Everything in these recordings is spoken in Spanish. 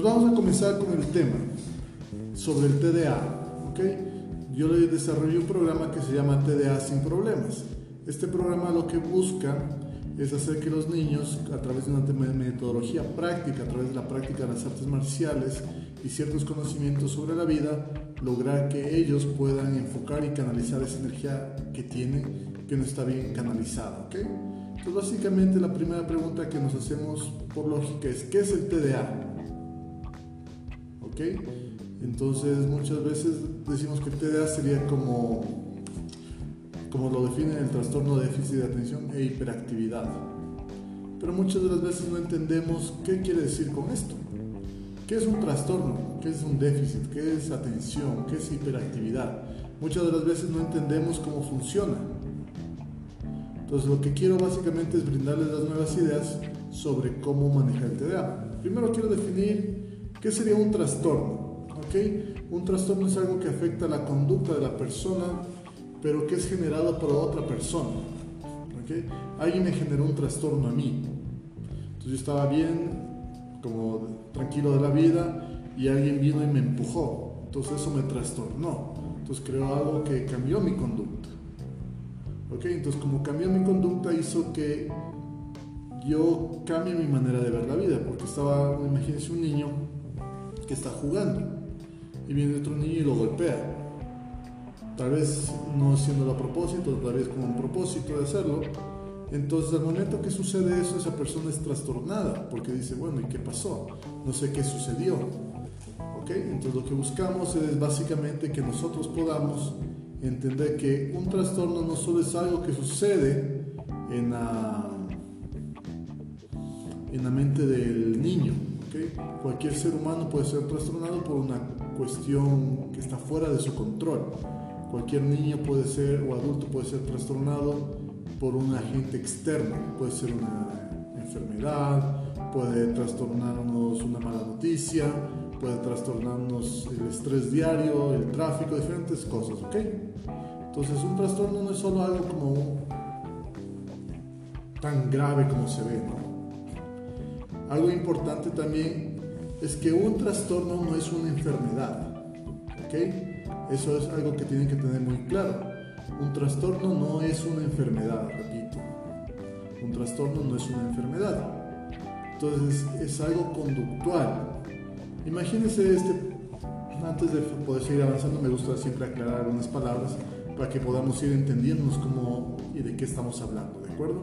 Pues vamos a comenzar con el tema sobre el TDA. ¿ok? Yo le desarrollé un programa que se llama TDA sin problemas. Este programa lo que busca es hacer que los niños, a través de una metodología práctica, a través de la práctica de las artes marciales y ciertos conocimientos sobre la vida, lograr que ellos puedan enfocar y canalizar esa energía que tienen, que no está bien canalizada. ¿ok? Entonces, básicamente la primera pregunta que nos hacemos por lógica es, ¿qué es el TDA? Entonces, muchas veces decimos que TDA sería como, como lo define el trastorno de déficit de atención e hiperactividad. Pero muchas de las veces no entendemos qué quiere decir con esto. ¿Qué es un trastorno? ¿Qué es un déficit? ¿Qué es atención? ¿Qué es hiperactividad? Muchas de las veces no entendemos cómo funciona. Entonces lo que quiero básicamente es brindarles las nuevas ideas sobre cómo manejar el TDA. Primero quiero definir qué sería un trastorno. ¿okay? Un trastorno es algo que afecta la conducta de la persona, pero que es generado por otra persona. ¿okay? Alguien me generó un trastorno a mí. Entonces yo estaba bien, como tranquilo de la vida, y alguien vino y me empujó. Entonces eso me trastornó. Entonces creó algo que cambió mi conducta. ¿Ok? Entonces como cambió mi conducta hizo que yo cambie mi manera de ver la vida, porque estaba, imagínense un niño que está jugando y viene otro niño y lo golpea. Tal vez no haciéndolo a propósito, tal vez con un propósito de hacerlo. Entonces al momento que sucede eso, esa persona es trastornada, porque dice, bueno, ¿y qué pasó? No sé qué sucedió. ¿Ok? Entonces lo que buscamos es básicamente que nosotros podamos entender que un trastorno no solo es algo que sucede en la, en la mente del niño. Cualquier ser humano puede ser trastornado por una cuestión que está fuera de su control. Cualquier niño puede ser o adulto puede ser trastornado por un agente externo. Puede ser una enfermedad, puede trastornarnos una mala noticia, puede trastornarnos el estrés diario, el tráfico, diferentes cosas. Entonces un trastorno no es solo algo como tan grave como se ve, ¿no? Algo importante también es que un trastorno no es una enfermedad, ¿ok? Eso es algo que tienen que tener muy claro. Un trastorno no es una enfermedad, repito. Un trastorno no es una enfermedad. Entonces es algo conductual, Imagínense este, antes de poder seguir avanzando, me gusta siempre aclarar algunas palabras para que podamos ir entendiéndonos cómo y de qué estamos hablando, ¿de acuerdo?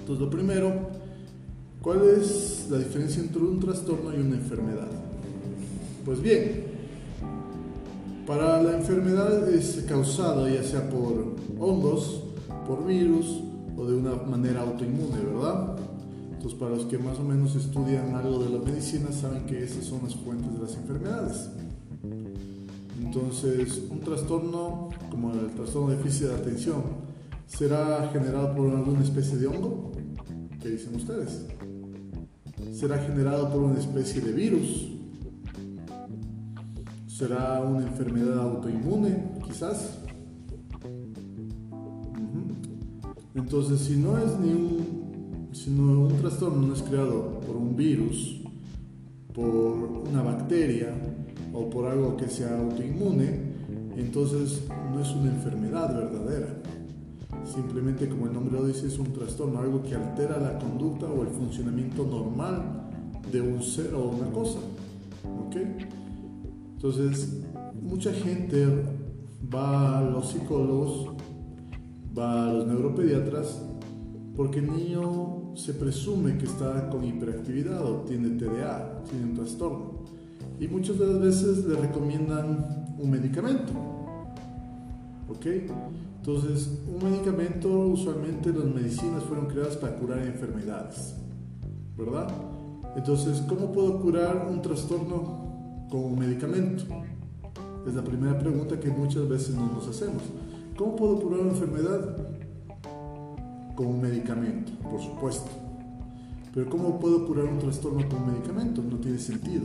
Entonces, lo primero, ¿cuál es la diferencia entre un trastorno y una enfermedad? Pues bien, para la enfermedad es causada ya sea por hongos, por virus o de una manera autoinmune, ¿verdad? Entonces, para los que más o menos estudian algo de la medicina, saben que esas son las fuentes de las enfermedades. Entonces, un trastorno como el trastorno de déficit de atención será generado por alguna especie de hongo. ¿Qué dicen ustedes? ¿Será generado por una especie de virus? ¿Será una enfermedad autoinmune, quizás? Entonces, si no es ni un sino un trastorno no es creado por un virus, por una bacteria o por algo que sea autoinmune, entonces no es una enfermedad verdadera. Simplemente como el nombre lo dice, es un trastorno, algo que altera la conducta o el funcionamiento normal de un ser o una cosa. ¿Ok? Entonces, mucha gente va a los psicólogos, va a los neuropediatras, porque el niño se presume que está con hiperactividad o tiene TDA, tiene un trastorno. Y muchas de las veces le recomiendan un medicamento. ¿Ok? Entonces, un medicamento, usualmente las medicinas fueron creadas para curar enfermedades. ¿Verdad? Entonces, ¿cómo puedo curar un trastorno con un medicamento? Es la primera pregunta que muchas veces no nos hacemos. ¿Cómo puedo curar una enfermedad? con un medicamento, por supuesto. Pero ¿cómo puedo curar un trastorno con un medicamento? No tiene sentido.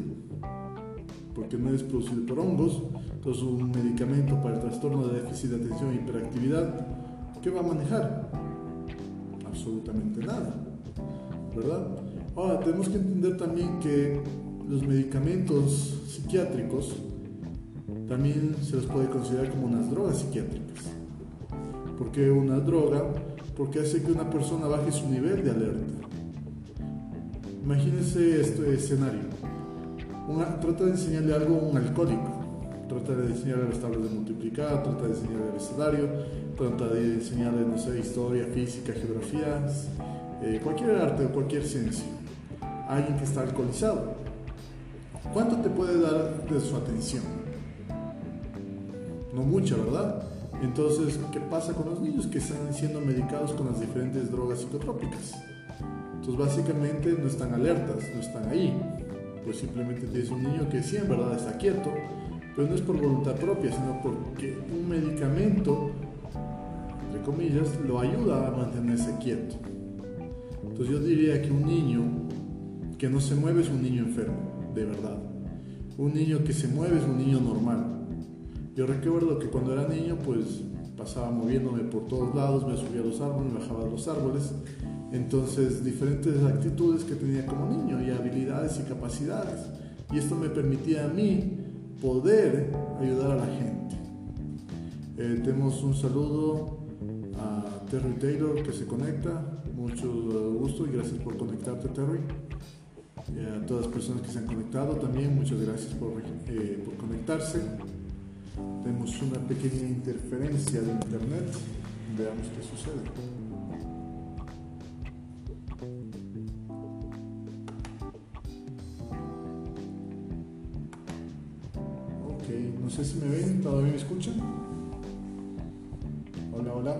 Porque no es producido por hongos. Entonces un medicamento para el trastorno de déficit de atención e hiperactividad, ¿qué va a manejar? Absolutamente nada. ¿Verdad? Ahora, tenemos que entender también que los medicamentos psiquiátricos también se los puede considerar como unas drogas psiquiátricas. ¿Por qué una droga? Porque hace que una persona baje su nivel de alerta. Imagínense este escenario. Trata de enseñarle algo a un alcohólico. Trata de enseñarle las tablas de multiplicar, trata de enseñarle el escenario, trata de enseñarle, no sé, historia, física, geografías, eh, cualquier arte o cualquier ciencia. alguien que está alcoholizado. ¿Cuánto te puede dar de su atención? No mucha, ¿verdad? Entonces, ¿qué pasa con los niños que están siendo medicados con las diferentes drogas psicotrópicas? Entonces, básicamente no están alertas, no están ahí. Pues simplemente tienes un niño que sí, en verdad está quieto, pero no es por voluntad propia, sino porque un medicamento, entre comillas, lo ayuda a mantenerse quieto. Entonces yo diría que un niño que no se mueve es un niño enfermo, de verdad. Un niño que se mueve es un niño normal. Yo recuerdo que cuando era niño pues pasaba moviéndome por todos lados, me subía a los árboles, me bajaba de los árboles. Entonces diferentes actitudes que tenía como niño y habilidades y capacidades. Y esto me permitía a mí poder ayudar a la gente. Eh, tenemos un saludo a Terry Taylor que se conecta. Mucho gusto y gracias por conectarte, Terry. Y a todas las personas que se han conectado también, muchas gracias por, eh, por conectarse. Tenemos una pequeña interferencia de internet. Veamos qué sucede. No sé si me ven, todavía me escuchan. Hola, hola.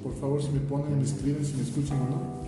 Por favor, si me ponen, me escriben si me escuchan o no.